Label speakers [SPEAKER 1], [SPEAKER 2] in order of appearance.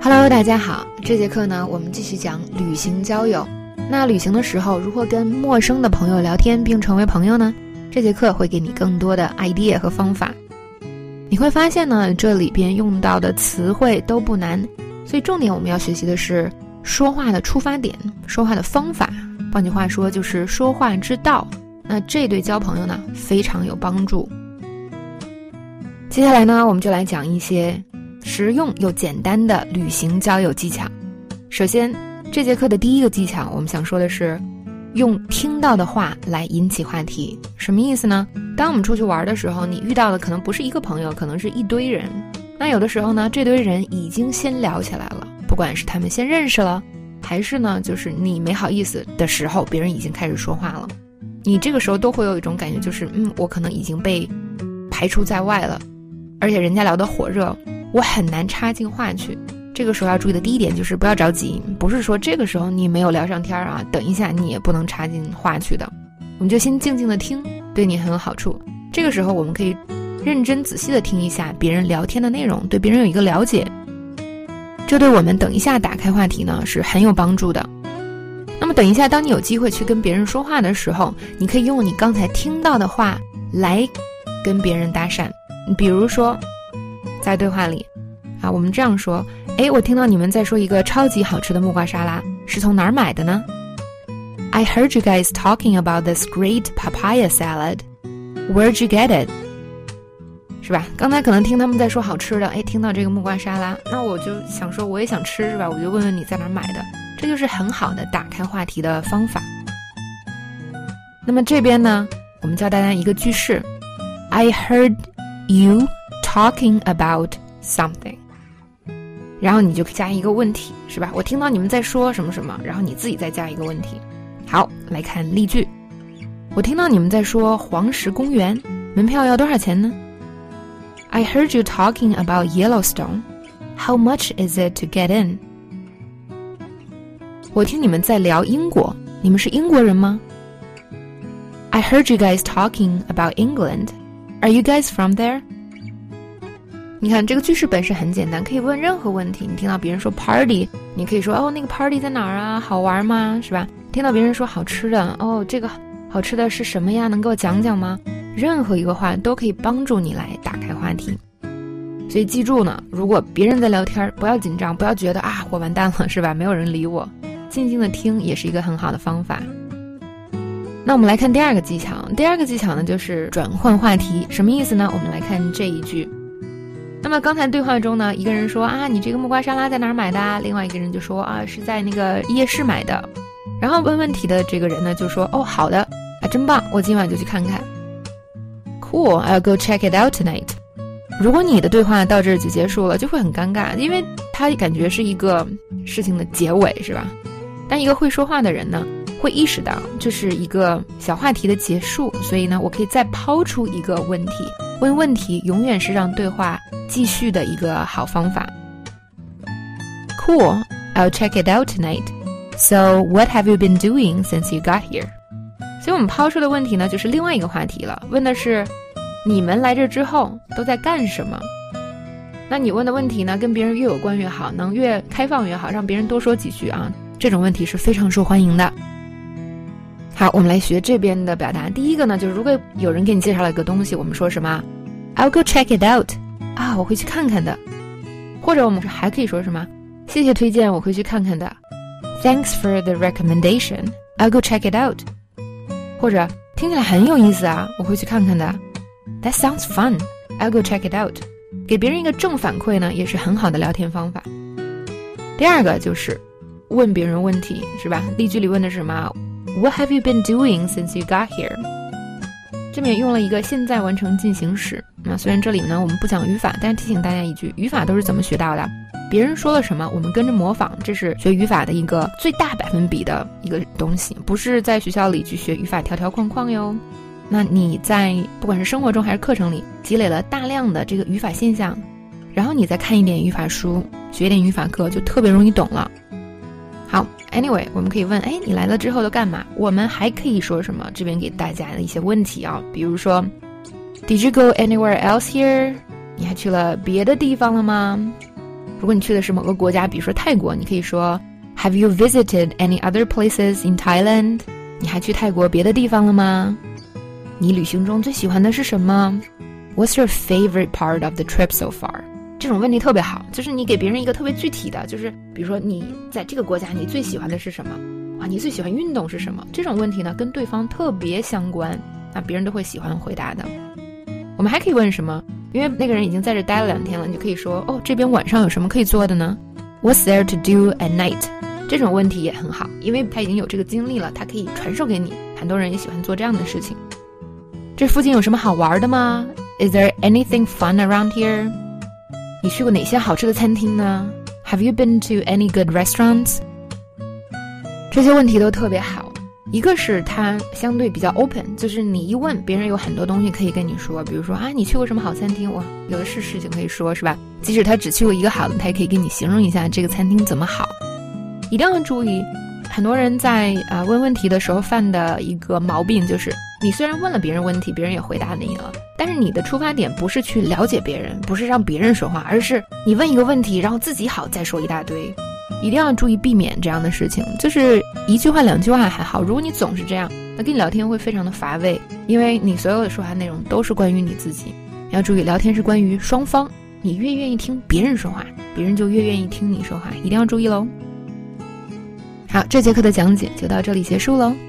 [SPEAKER 1] Hello，大家好。这节课呢，我们继续讲旅行交友。那旅行的时候，如何跟陌生的朋友聊天并成为朋友呢？这节课会给你更多的 idea 和方法。你会发现呢，这里边用到的词汇都不难，所以重点我们要学习的是说话的出发点、说话的方法。换句话说，就是说话之道。那这对交朋友呢，非常有帮助。接下来呢，我们就来讲一些。实用又简单的旅行交友技巧。首先，这节课的第一个技巧，我们想说的是，用听到的话来引起话题。什么意思呢？当我们出去玩的时候，你遇到的可能不是一个朋友，可能是一堆人。那有的时候呢，这堆人已经先聊起来了，不管是他们先认识了，还是呢，就是你没好意思的时候，别人已经开始说话了。你这个时候都会有一种感觉，就是嗯，我可能已经被排除在外了，而且人家聊得火热。我很难插进话去，这个时候要注意的第一点就是不要着急，不是说这个时候你没有聊上天儿啊，等一下你也不能插进话去的，我们就先静静的听，对你很有好处。这个时候我们可以认真仔细的听一下别人聊天的内容，对别人有一个了解，这对我们等一下打开话题呢是很有帮助的。那么等一下，当你有机会去跟别人说话的时候，你可以用你刚才听到的话来跟别人搭讪，比如说。在对话里，啊，我们这样说：哎，我听到你们在说一个超级好吃的木瓜沙拉，是从哪儿买的呢？I heard you guys talking about this great papaya salad. Where'd you get it？是吧？刚才可能听他们在说好吃的，哎，听到这个木瓜沙拉，那我就想说我也想吃，是吧？我就问问你在哪儿买的，这就是很好的打开话题的方法。那么这边呢，我们教大家一个句式：I heard you。Talking about something，然后你就加一个问题，是吧？我听到你们在说什么什么，然后你自己再加一个问题。好，来看例句。我听到你们在说黄石公园门票要多少钱呢？I heard you talking about Yellowstone. How much is it to get in？我听你们在聊英国，你们是英国人吗？I heard you guys talking about England. Are you guys from there? 你看这个句式本身很简单，可以问任何问题。你听到别人说 party，你可以说哦，那个 party 在哪儿啊？好玩吗？是吧？听到别人说好吃的，哦，这个好吃的是什么呀？能给我讲讲吗？任何一个话都可以帮助你来打开话题。所以记住呢，如果别人在聊天，不要紧张，不要觉得啊我完蛋了，是吧？没有人理我，静静的听也是一个很好的方法。那我们来看第二个技巧，第二个技巧呢就是转换话题，什么意思呢？我们来看这一句。那么刚才对话中呢，一个人说啊，你这个木瓜沙拉在哪儿买的？另外一个人就说啊，是在那个夜市买的。然后问问题的这个人呢就说哦，好的，啊，真棒，我今晚就去看看。Cool, I'll go check it out tonight。如果你的对话到这儿就结束了，就会很尴尬，因为他感觉是一个事情的结尾，是吧？但一个会说话的人呢，会意识到这是一个小话题的结束，所以呢，我可以再抛出一个问题。问问题永远是让对话。继续的一个好方法。Cool, I'll check it out tonight. So, what have you been doing since you got here? 所以我们抛出的问题呢，就是另外一个话题了。问的是，你们来这之后都在干什么？那你问的问题呢，跟别人越有关越好，能越开放越好，让别人多说几句啊。这种问题是非常受欢迎的。好，我们来学这边的表达。第一个呢，就是如果有人给你介绍了一个东西，我们说什么？I'll go check it out. 啊，我会去看看的，或者我们还可以说什么？谢谢推荐，我会去看看的。Thanks for the recommendation. I'll go check it out. 或者听起来很有意思啊，我会去看看的。That sounds fun. I'll go check it out. 给别人一个正反馈呢，也是很好的聊天方法。第二个就是问别人问题，是吧？例句里问的是什么？What have you been doing since you got here? 这边用了一个现在完成进行时。那虽然这里呢我们不讲语法，但是提醒大家一句，语法都是怎么学到的？别人说了什么，我们跟着模仿，这是学语法的一个最大百分比的一个东西，不是在学校里去学语法条条框框哟。那你在不管是生活中还是课程里积累了大量的这个语法现象，然后你再看一点语法书，学一点语法课，就特别容易懂了。好，Anyway，我们可以问，哎，你来了之后都干嘛？我们还可以说什么？这边给大家的一些问题啊，比如说，Did you go anywhere else here？你还去了别的地方了吗如果你去的是某个国家，比如说泰国，你可以说 Have you visited any other places in Thailand？你还去泰国别的地方了吗？你旅行中最喜欢的是什么？What's your favorite part of the trip so far？这种问题特别好，就是你给别人一个特别具体的，就是比如说你在这个国家你最喜欢的是什么？啊，你最喜欢运动是什么？这种问题呢，跟对方特别相关，那别人都会喜欢回答的。我们还可以问什么？因为那个人已经在这待了两天了，你就可以说哦，这边晚上有什么可以做的呢？What's there to do at night？这种问题也很好，因为他已经有这个经历了，他可以传授给你。很多人也喜欢做这样的事情。这附近有什么好玩的吗？Is there anything fun around here？你去过哪些好吃的餐厅呢？Have you been to any good restaurants？这些问题都特别好。一个是它相对比较 open，就是你一问别人有很多东西可以跟你说，比如说啊，你去过什么好餐厅？哇，有的是事情可以说，是吧？即使他只去过一个好的，他也可以给你形容一下这个餐厅怎么好。一定要注意，很多人在啊问问题的时候犯的一个毛病就是，你虽然问了别人问题，别人也回答你了，但是你的出发点不是去了解别人，不是让别人说话，而是你问一个问题，然后自己好再说一大堆。一定要注意避免这样的事情，就是一句话两句话还好，如果你总是这样，那跟你聊天会非常的乏味，因为你所有的说话内容都是关于你自己。要注意，聊天是关于双方，你越愿意听别人说话，别人就越愿意听你说话，一定要注意喽。这节课的讲解就到这里结束喽。